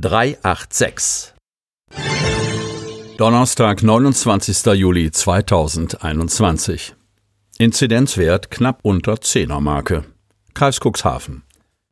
386. Donnerstag, 29. Juli 2021. Inzidenzwert knapp unter 10er Marke. Kreis Cuxhaven.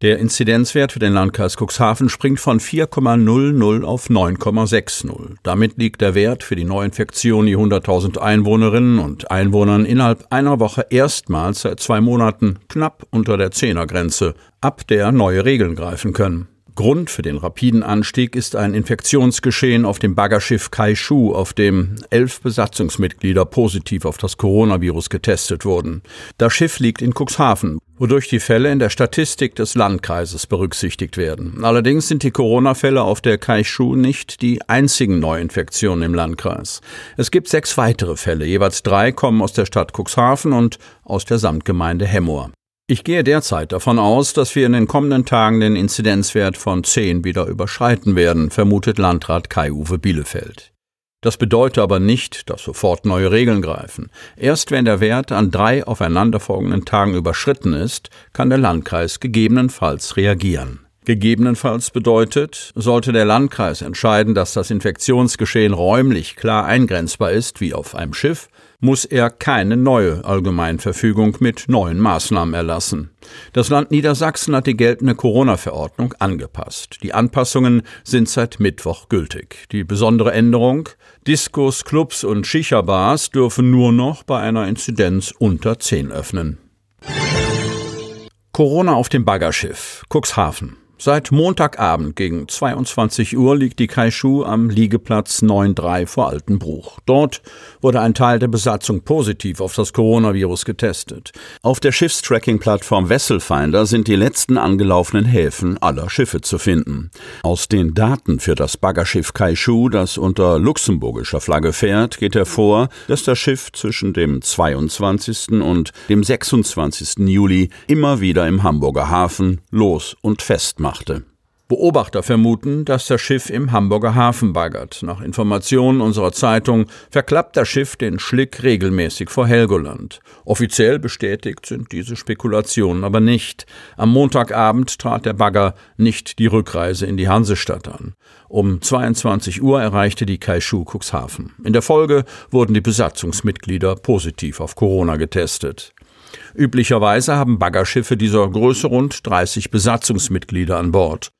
Der Inzidenzwert für den Landkreis Cuxhaven springt von 4,00 auf 9,60. Damit liegt der Wert für die Neuinfektion je 100.000 Einwohnerinnen und Einwohnern innerhalb einer Woche erstmals seit zwei Monaten knapp unter der Zehnergrenze, ab der neue Regeln greifen können. Grund für den rapiden Anstieg ist ein Infektionsgeschehen auf dem Baggerschiff Kaishu, auf dem elf Besatzungsmitglieder positiv auf das Coronavirus getestet wurden. Das Schiff liegt in Cuxhaven, wodurch die Fälle in der Statistik des Landkreises berücksichtigt werden. Allerdings sind die Corona-Fälle auf der Kaishu nicht die einzigen Neuinfektionen im Landkreis. Es gibt sechs weitere Fälle, jeweils drei kommen aus der Stadt Cuxhaven und aus der Samtgemeinde Hemmoor. Ich gehe derzeit davon aus, dass wir in den kommenden Tagen den Inzidenzwert von 10 wieder überschreiten werden, vermutet Landrat Kai-Uwe Bielefeld. Das bedeutet aber nicht, dass sofort neue Regeln greifen. Erst wenn der Wert an drei aufeinanderfolgenden Tagen überschritten ist, kann der Landkreis gegebenenfalls reagieren. Gegebenenfalls bedeutet, sollte der Landkreis entscheiden, dass das Infektionsgeschehen räumlich klar eingrenzbar ist, wie auf einem Schiff, muss er keine neue Allgemeinverfügung mit neuen Maßnahmen erlassen. Das Land Niedersachsen hat die geltende Corona-Verordnung angepasst. Die Anpassungen sind seit Mittwoch gültig. Die besondere Änderung Diskos, Clubs und Schicha-Bars dürfen nur noch bei einer Inzidenz unter 10 öffnen. Corona auf dem Baggerschiff Cuxhaven. Seit Montagabend gegen 22 Uhr liegt die Kaishu am Liegeplatz 9.3 vor Altenbruch. Dort wurde ein Teil der Besatzung positiv auf das Coronavirus getestet. Auf der Schiffstracking-Plattform Vesselfinder sind die letzten angelaufenen Häfen aller Schiffe zu finden. Aus den Daten für das Baggerschiff Kaishu, das unter luxemburgischer Flagge fährt, geht hervor, dass das Schiff zwischen dem 22. und dem 26. Juli immer wieder im Hamburger Hafen los und festmacht machte. Beobachter vermuten, dass das Schiff im Hamburger Hafen baggert. Nach Informationen unserer Zeitung verklappt das Schiff den Schlick regelmäßig vor Helgoland. Offiziell bestätigt sind diese Spekulationen aber nicht. Am Montagabend trat der Bagger nicht die Rückreise in die Hansestadt an. Um 22 Uhr erreichte die Kaishu Cuxhaven. In der Folge wurden die Besatzungsmitglieder positiv auf Corona getestet. Üblicherweise haben Baggerschiffe dieser Größe rund 30 Besatzungsmitglieder an Bord.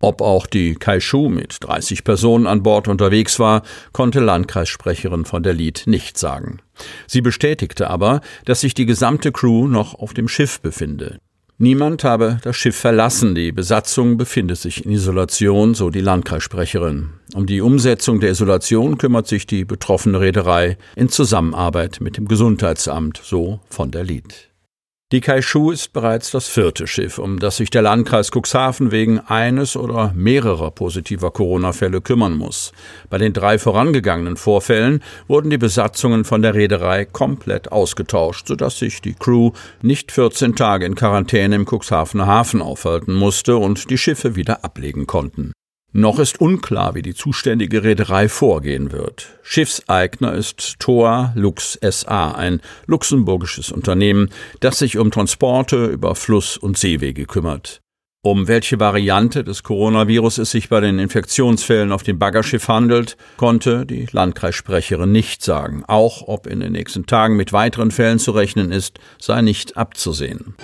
Ob auch die Kaishu mit 30 Personen an Bord unterwegs war, konnte Landkreissprecherin von der Lied nicht sagen. Sie bestätigte aber, dass sich die gesamte Crew noch auf dem Schiff befinde. Niemand habe das Schiff verlassen, die Besatzung befinde sich in Isolation, so die Landkreissprecherin. Um die Umsetzung der Isolation kümmert sich die betroffene Reederei in Zusammenarbeit mit dem Gesundheitsamt, so von der Lied. Die Kaishu ist bereits das vierte Schiff, um das sich der Landkreis Cuxhaven wegen eines oder mehrerer positiver Corona-Fälle kümmern muss. Bei den drei vorangegangenen Vorfällen wurden die Besatzungen von der Reederei komplett ausgetauscht, sodass sich die Crew nicht 14 Tage in Quarantäne im Cuxhavener Hafen aufhalten musste und die Schiffe wieder ablegen konnten. Noch ist unklar, wie die zuständige Reederei vorgehen wird. Schiffseigner ist Toa Lux SA, ein luxemburgisches Unternehmen, das sich um Transporte über Fluss- und Seewege kümmert. Um welche Variante des Coronavirus es sich bei den Infektionsfällen auf dem Baggerschiff handelt, konnte die Landkreissprecherin nicht sagen. Auch ob in den nächsten Tagen mit weiteren Fällen zu rechnen ist, sei nicht abzusehen.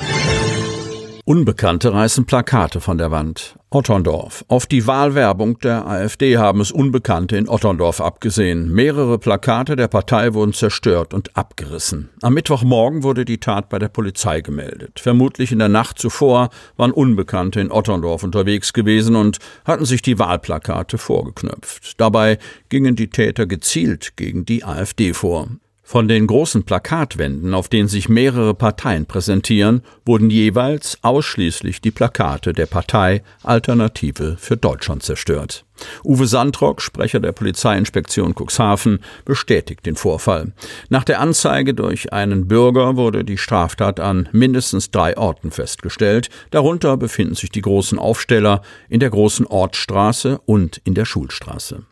Unbekannte reißen Plakate von der Wand. Otterndorf. Auf die Wahlwerbung der AfD haben es Unbekannte in Otterndorf abgesehen. Mehrere Plakate der Partei wurden zerstört und abgerissen. Am Mittwochmorgen wurde die Tat bei der Polizei gemeldet. Vermutlich in der Nacht zuvor waren Unbekannte in Otterndorf unterwegs gewesen und hatten sich die Wahlplakate vorgeknöpft. Dabei gingen die Täter gezielt gegen die AfD vor. Von den großen Plakatwänden, auf denen sich mehrere Parteien präsentieren, wurden jeweils ausschließlich die Plakate der Partei Alternative für Deutschland zerstört. Uwe Sandrock, Sprecher der Polizeiinspektion Cuxhaven, bestätigt den Vorfall. Nach der Anzeige durch einen Bürger wurde die Straftat an mindestens drei Orten festgestellt. Darunter befinden sich die großen Aufsteller in der großen Ortsstraße und in der Schulstraße.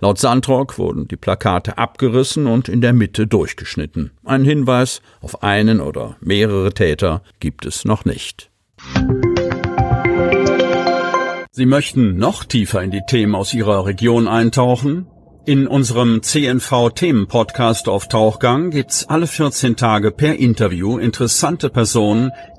Laut Sandrock wurden die Plakate abgerissen und in der Mitte durchgeschnitten. Ein Hinweis auf einen oder mehrere Täter gibt es noch nicht. Sie möchten noch tiefer in die Themen aus Ihrer Region eintauchen? In unserem CNV-Themen-Podcast auf Tauchgang gibt's alle 14 Tage per Interview interessante Personen,